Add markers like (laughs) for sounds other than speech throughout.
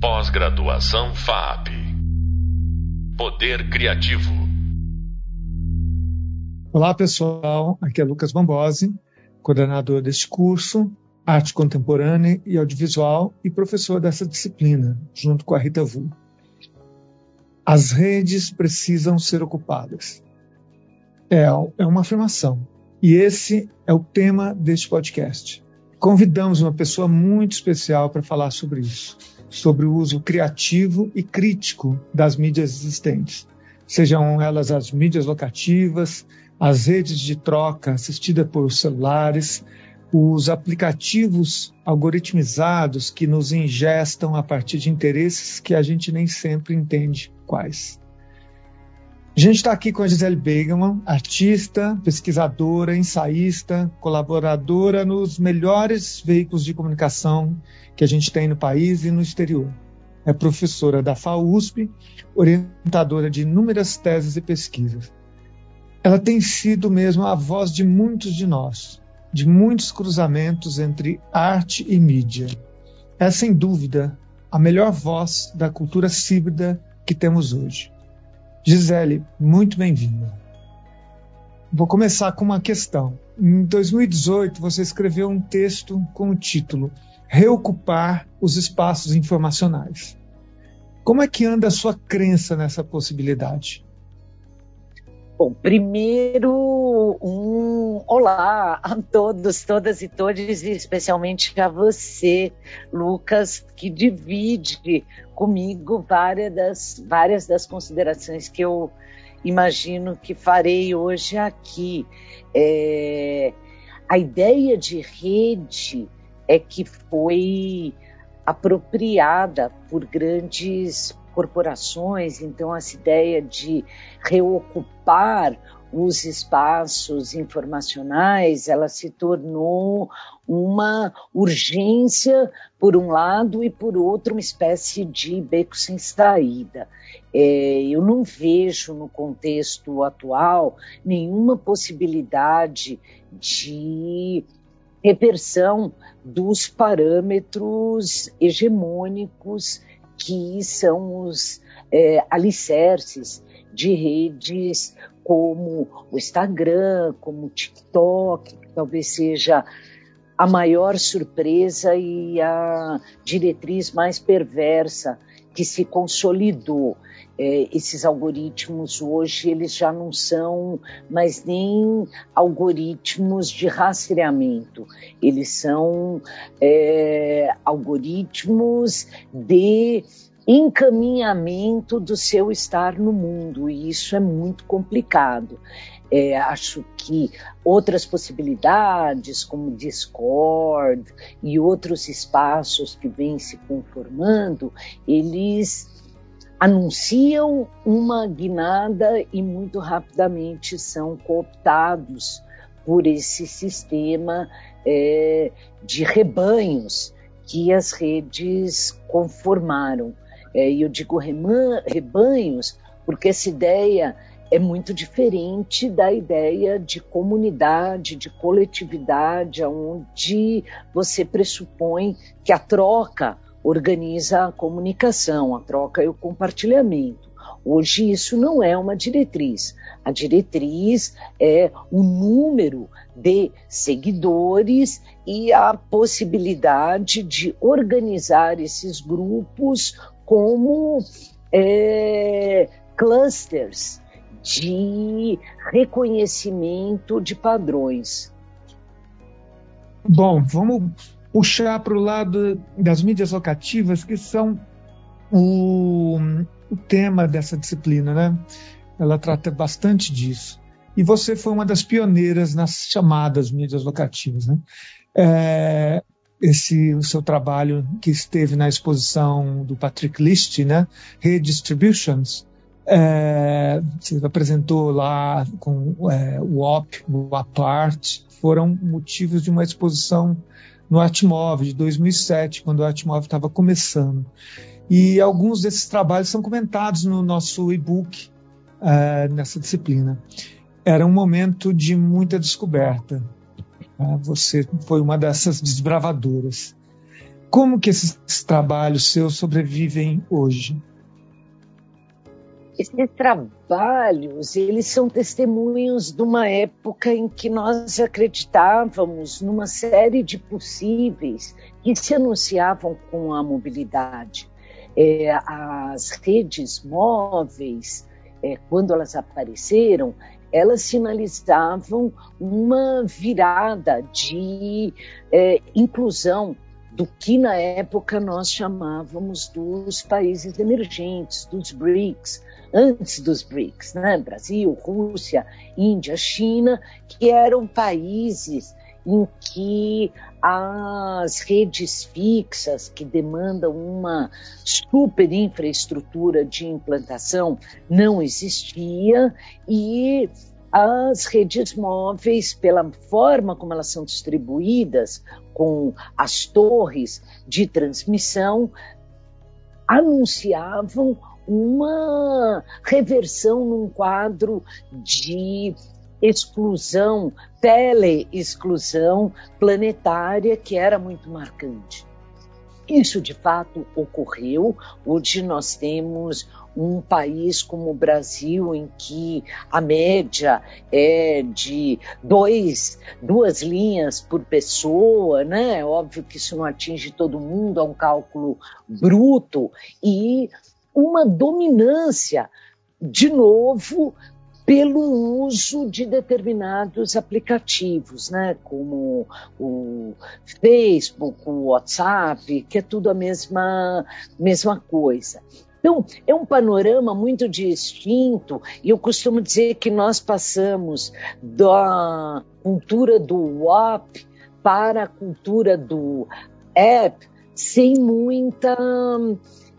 Pós-graduação FAP. Poder Criativo. Olá, pessoal. Aqui é Lucas Bambosi, coordenador deste curso, Arte Contemporânea e Audiovisual e professor dessa disciplina, junto com a Rita Vu. As redes precisam ser ocupadas. É, é uma afirmação. E esse é o tema deste podcast. Convidamos uma pessoa muito especial para falar sobre isso sobre o uso criativo e crítico das mídias existentes, sejam elas as mídias locativas, as redes de troca assistida por celulares, os aplicativos algoritmizados que nos ingestam a partir de interesses que a gente nem sempre entende quais. A gente está aqui com a Gisele Begeman, artista, pesquisadora, ensaísta, colaboradora nos melhores veículos de comunicação que a gente tem no país e no exterior. É professora da FAUSP, orientadora de inúmeras teses e pesquisas. Ela tem sido mesmo a voz de muitos de nós, de muitos cruzamentos entre arte e mídia. É, sem dúvida, a melhor voz da cultura híbrida que temos hoje. Gisele, muito bem-vinda. Vou começar com uma questão. Em 2018, você escreveu um texto com o título Reocupar os espaços informacionais. Como é que anda a sua crença nessa possibilidade? Bom, primeiro, um olá a todos, todas e todos, e especialmente a você, Lucas, que divide comigo várias das, várias das considerações que eu imagino que farei hoje aqui. É, a ideia de rede é que foi apropriada por grandes corporações, então essa ideia de reocupar os espaços informacionais, ela se tornou uma urgência por um lado e por outro uma espécie de beco sem saída. É, eu não vejo no contexto atual nenhuma possibilidade de reversão dos parâmetros hegemônicos que são os é, alicerces de redes como o Instagram, como o TikTok, que talvez seja a maior surpresa e a diretriz mais perversa que se consolidou. É, esses algoritmos hoje eles já não são mais nem algoritmos de rastreamento, eles são é, algoritmos de encaminhamento do seu estar no mundo, e isso é muito complicado. É, acho que outras possibilidades, como Discord e outros espaços que vêm se conformando, eles anunciam uma guinada e muito rapidamente são cooptados por esse sistema é, de rebanhos que as redes conformaram. É, e eu digo rebanhos porque essa ideia é muito diferente da ideia de comunidade, de coletividade, onde você pressupõe que a troca organiza a comunicação, a troca e o compartilhamento. Hoje isso não é uma diretriz. A diretriz é o número de seguidores e a possibilidade de organizar esses grupos como é, clusters de reconhecimento de padrões. Bom, vamos puxar para o lado das mídias locativas, que são o, o tema dessa disciplina, né? Ela trata bastante disso. E você foi uma das pioneiras nas chamadas mídias locativas, né? É, esse o seu trabalho que esteve na exposição do Patrick List, né? Redistributions, é, você apresentou lá com é, o OP, o Apart, foram motivos de uma exposição no Atmov de 2007, quando o Atmov estava começando. E alguns desses trabalhos são comentados no nosso e-book é, nessa disciplina. Era um momento de muita descoberta. É, você foi uma dessas desbravadoras. Como que esses trabalhos seus sobrevivem hoje? Esses trabalhos, eles são testemunhos de uma época em que nós acreditávamos numa série de possíveis que se anunciavam com a mobilidade. É, as redes móveis, é, quando elas apareceram, elas sinalizavam uma virada de é, inclusão do que na época nós chamávamos dos países emergentes, dos BRICS, antes dos BRICS, né? Brasil, Rússia, Índia, China, que eram países em que as redes fixas, que demandam uma super infraestrutura de implantação, não existia e as redes móveis, pela forma como elas são distribuídas, com as torres de transmissão, anunciavam uma reversão num quadro de exclusão, tele-exclusão planetária que era muito marcante. Isso de fato ocorreu. Hoje nós temos um país como o Brasil, em que a média é de dois, duas linhas por pessoa, né? É óbvio que isso não atinge todo mundo, é um cálculo bruto, e uma dominância, de novo, pelo uso de determinados aplicativos, né, como o Facebook, o WhatsApp, que é tudo a mesma, mesma coisa. Então, é um panorama muito distinto, e eu costumo dizer que nós passamos da cultura do WAP para a cultura do app sem muita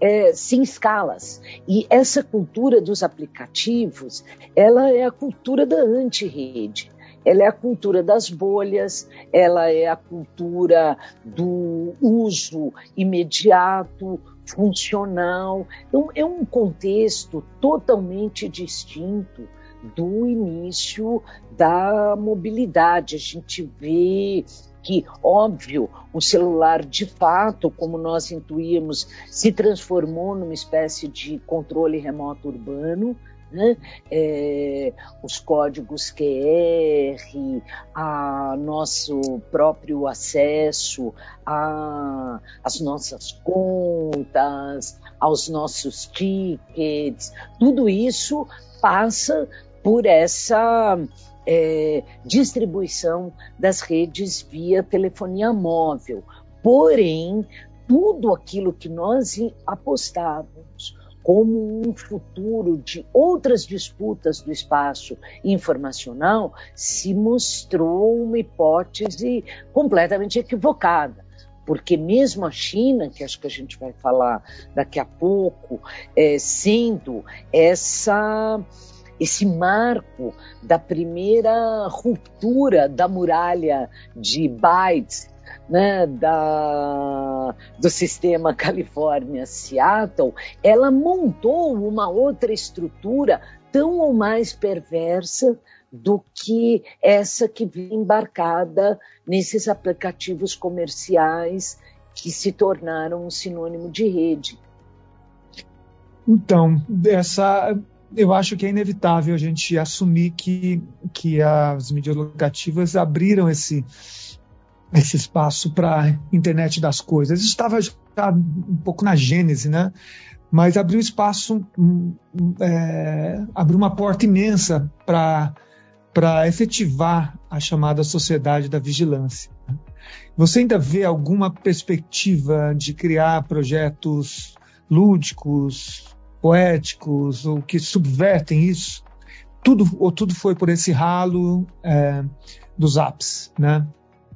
é, sem escalas. E essa cultura dos aplicativos, ela é a cultura da anti-rede. Ela é a cultura das bolhas, ela é a cultura do uso imediato, funcional. Então, é um contexto totalmente distinto do início da mobilidade. A gente vê que, óbvio, o celular de fato, como nós intuímos, se transformou numa espécie de controle remoto urbano, né? É, os códigos QR, a nosso próprio acesso às nossas contas, aos nossos tickets, tudo isso passa por essa é, distribuição das redes via telefonia móvel. Porém, tudo aquilo que nós apostávamos como um futuro de outras disputas do espaço informacional se mostrou uma hipótese completamente equivocada porque mesmo a China, que acho que a gente vai falar daqui a pouco, é, sendo essa esse marco da primeira ruptura da muralha de bytes né, da, do sistema (laughs) Califórnia-Seattle, ela montou uma outra estrutura tão ou mais perversa do que essa que vem embarcada nesses aplicativos comerciais que se tornaram um sinônimo de rede. Então, essa eu acho que é inevitável a gente assumir que, que as mídias locativas abriram esse, esse espaço para a internet das coisas. Isso estava um pouco na gênese, né? Mas abriu espaço, é, abriu uma porta imensa para efetivar a chamada sociedade da vigilância. Você ainda vê alguma perspectiva de criar projetos lúdicos, poéticos ou que subvertem isso, tudo ou tudo foi por esse ralo é, dos apps, né?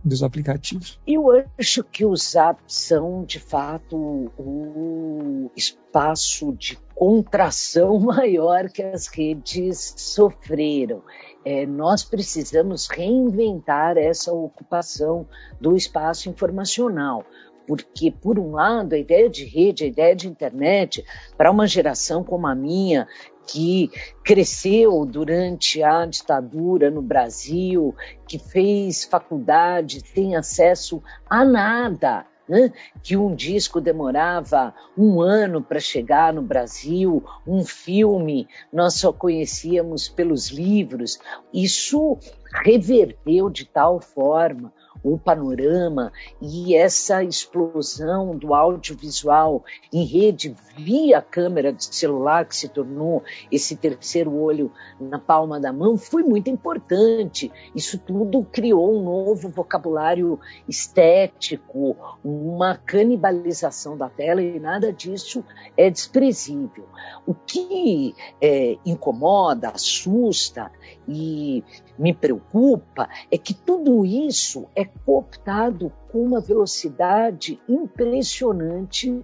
Dos aplicativos. Eu acho que os apps são, de fato, o espaço de contração (laughs) maior que as redes sofreram. É, nós precisamos reinventar essa ocupação do espaço informacional porque, por um lado, a ideia de rede, a ideia de internet, para uma geração como a minha, que cresceu durante a ditadura no Brasil, que fez faculdade, tem acesso a nada, né? que um disco demorava um ano para chegar no Brasil, um filme nós só conhecíamos pelos livros. Isso reverteu de tal forma o panorama e essa explosão do audiovisual em rede via câmera de celular, que se tornou esse terceiro olho na palma da mão, foi muito importante. Isso tudo criou um novo vocabulário estético, uma canibalização da tela e nada disso é desprezível. O que é, incomoda, assusta e me preocupa é que tudo isso é cooptado com uma velocidade impressionante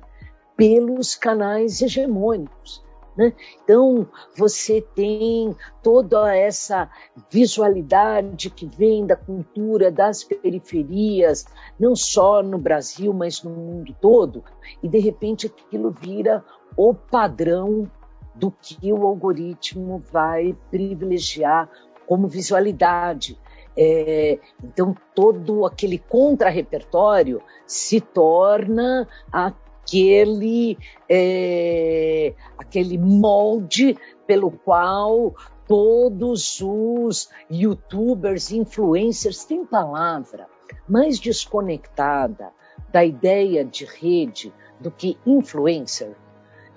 pelos canais hegemônicos. Né? Então, você tem toda essa visualidade que vem da cultura das periferias, não só no Brasil, mas no mundo todo, e de repente aquilo vira o padrão do que o algoritmo vai privilegiar como visualidade. É, então, todo aquele contra-repertório se torna aquele, é, aquele molde pelo qual todos os youtubers, influencers têm palavra mais desconectada da ideia de rede do que influencer.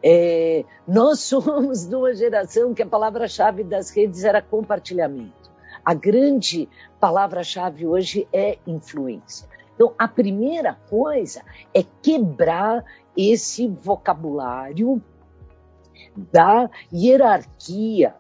É, nós somos de uma geração que a palavra-chave das redes era compartilhamento. A grande palavra-chave hoje é influência. Então, a primeira coisa é quebrar esse vocabulário da hierarquia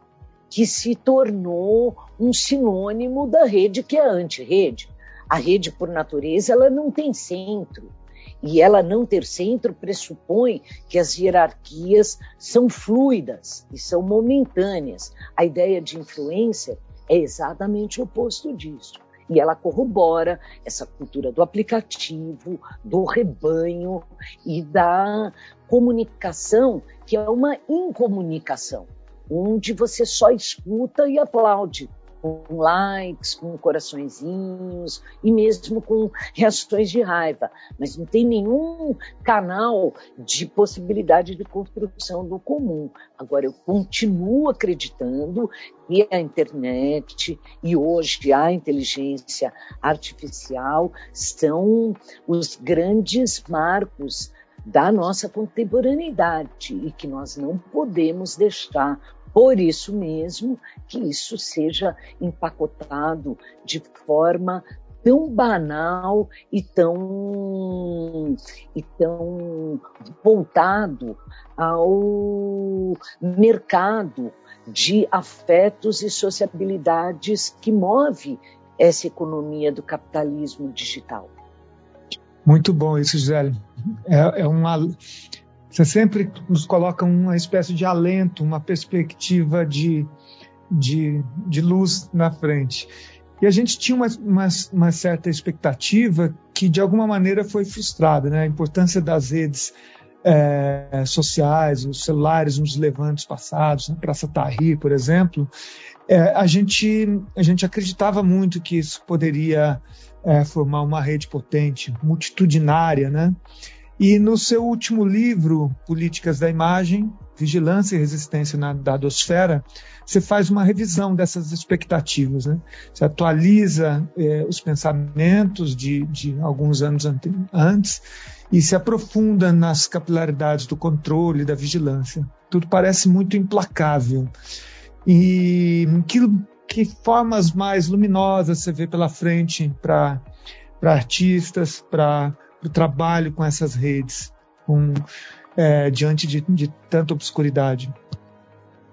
que se tornou um sinônimo da rede que é anti-rede. A rede, por natureza, ela não tem centro. E ela não ter centro pressupõe que as hierarquias são fluidas e são momentâneas. A ideia de influência é exatamente o oposto disso. E ela corrobora essa cultura do aplicativo, do rebanho e da comunicação, que é uma incomunicação, onde você só escuta e aplaude com likes, com coraçõezinhos e mesmo com reações de raiva, mas não tem nenhum canal de possibilidade de construção do comum. Agora, eu continuo acreditando que a internet e hoje a inteligência artificial são os grandes marcos da nossa contemporaneidade e que nós não podemos deixar por isso mesmo que isso seja empacotado de forma tão banal e tão, e tão voltado ao mercado de afetos e sociabilidades que move essa economia do capitalismo digital. Muito bom isso, Gisele. É, é uma, você sempre nos coloca uma espécie de alento, uma perspectiva de, de, de luz na frente. E a gente tinha uma, uma, uma, certa expectativa que, de alguma maneira, foi frustrada. Né? A importância das redes é, sociais, os celulares, nos levantes passados, na Praça Tahrir, por exemplo, é, a, gente, a gente acreditava muito que isso poderia é, formar uma rede potente, multitudinária, né? E no seu último livro, Políticas da Imagem, Vigilância e Resistência na Dadosfera, você faz uma revisão dessas expectativas. Né? Você atualiza eh, os pensamentos de, de alguns anos antes e se aprofunda nas capilaridades do controle, da vigilância. Tudo parece muito implacável. E que, que formas mais luminosas você vê pela frente para artistas, para o trabalho com essas redes, com, é, diante de, de tanta obscuridade?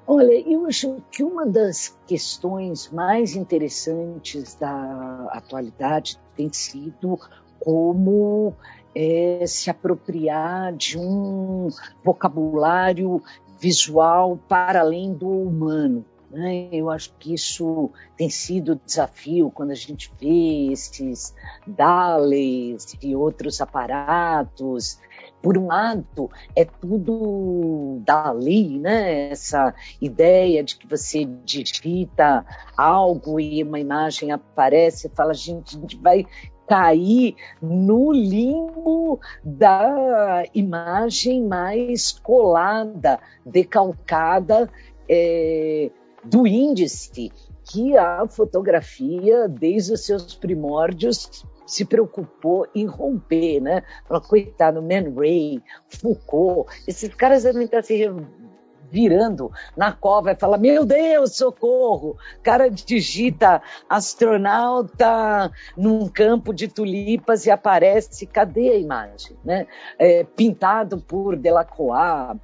Olha, eu acho que uma das questões mais interessantes da atualidade tem sido como é, se apropriar de um vocabulário visual para além do humano. Né? Eu acho que isso tem sido desafio quando a gente vê esses DALEs e outros aparatos. Por um lado, é tudo dali, né? Essa ideia de que você digita algo e uma imagem aparece e fala, a gente vai cair no limbo da imagem mais colada, decalcada é, do índice que a fotografia, desde os seus primórdios, se preocupou em romper, né? Falou, coitado, Man Ray, Foucault, esses caras devem estar se virando na cova e fala: Meu Deus, socorro! Cara digita astronauta num campo de tulipas e aparece, cadê a imagem? Né? É, pintado por Delacroix,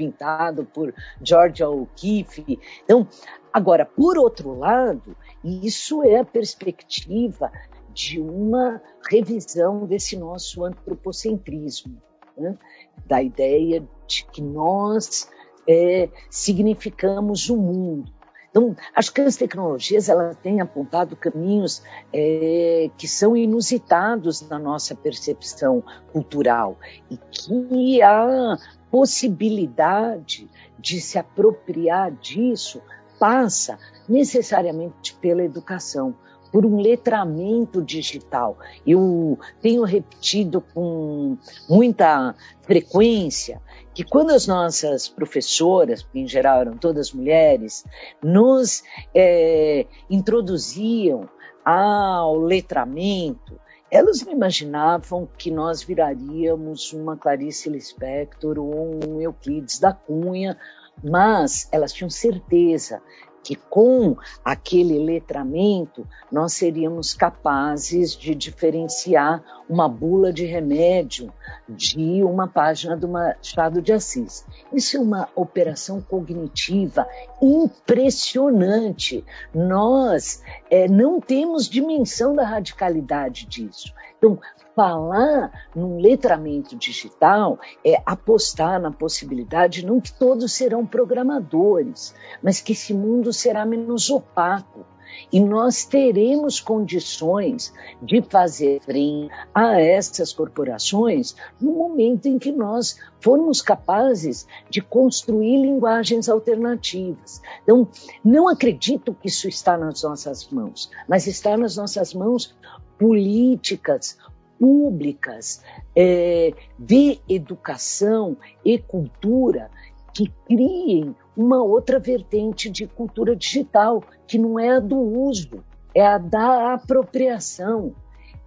pintado por George O'Keeffe. Então, agora, por outro lado, isso é a perspectiva de uma revisão desse nosso antropocentrismo, né? da ideia de que nós é, significamos o mundo. Então, acho que as tecnologias ela têm apontado caminhos é, que são inusitados na nossa percepção cultural e que a possibilidade de se apropriar disso passa necessariamente pela educação por um letramento digital. Eu tenho repetido com muita frequência que quando as nossas professoras, que em geral eram todas mulheres, nos é, introduziam ao letramento, elas não imaginavam que nós viraríamos uma Clarice Lispector ou um Euclides da Cunha, mas elas tinham certeza que com aquele letramento nós seríamos capazes de diferenciar uma bula de remédio de uma página do Machado de Assis. Isso é uma operação cognitiva impressionante. Nós é, não temos dimensão da radicalidade disso. Então, falar num letramento digital é apostar na possibilidade não que todos serão programadores, mas que esse mundo será menos opaco. E nós teremos condições de fazer frente a essas corporações no momento em que nós formos capazes de construir linguagens alternativas. Então, não acredito que isso está nas nossas mãos, mas está nas nossas mãos políticas, públicas é, de educação e cultura que criem uma outra vertente de cultura digital, que não é a do uso, é a da apropriação.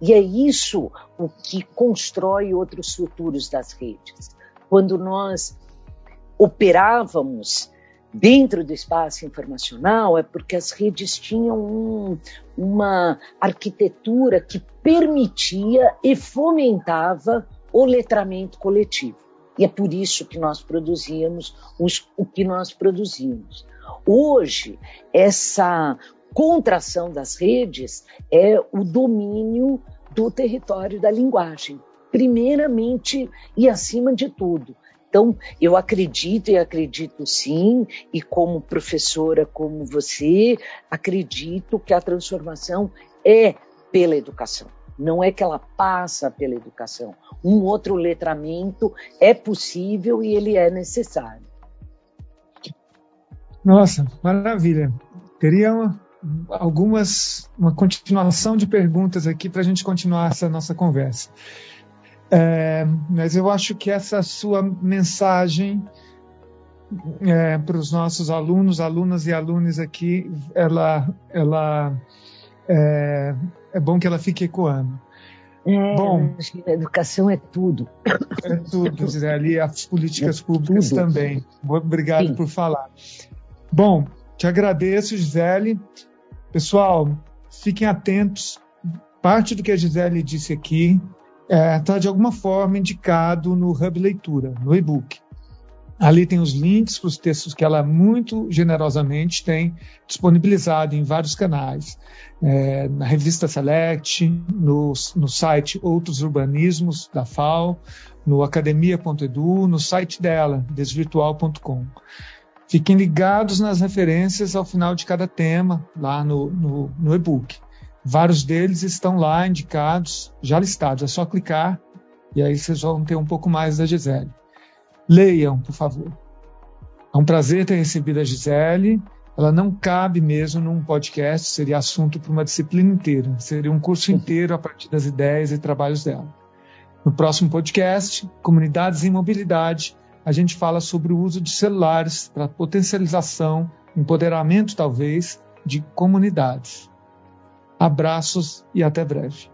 E é isso o que constrói outros futuros das redes. Quando nós operávamos dentro do espaço informacional é porque as redes tinham um, uma arquitetura que permitia e fomentava o letramento coletivo. E é por isso que nós produzíamos os, o que nós produzimos. Hoje, essa contração das redes é o domínio do território da linguagem, primeiramente e acima de tudo. Então, eu acredito e acredito sim, e como professora como você, acredito que a transformação é pela educação. Não é que ela passa pela educação. Um outro letramento é possível e ele é necessário. Nossa, maravilha. Teria uma, algumas uma continuação de perguntas aqui para a gente continuar essa nossa conversa. É, mas eu acho que essa sua mensagem é, para os nossos alunos, alunas e alunos aqui, ela, ela é, é bom que ela fique ecoando. É, Bom, a educação é tudo. É tudo, Gisele, as políticas é públicas tudo. também. Obrigado Sim. por falar. Bom, te agradeço, Gisele. Pessoal, fiquem atentos. Parte do que a Gisele disse aqui está é, tá de alguma forma indicado no Hub Leitura, no e-book. Ali tem os links para os textos que ela muito generosamente tem disponibilizado em vários canais, é, na revista Select, no, no site Outros Urbanismos da FAO, no academia.edu, no site dela, desvirtual.com. Fiquem ligados nas referências ao final de cada tema, lá no, no, no e-book. Vários deles estão lá indicados, já listados. É só clicar e aí vocês vão ter um pouco mais da Gisele. Leiam, por favor. É um prazer ter recebido a Gisele ela não cabe mesmo num podcast, seria assunto para uma disciplina inteira, seria um curso inteiro a partir das ideias e trabalhos dela. No próximo podcast, Comunidades em Mobilidade, a gente fala sobre o uso de celulares para potencialização, empoderamento talvez, de comunidades. Abraços e até breve.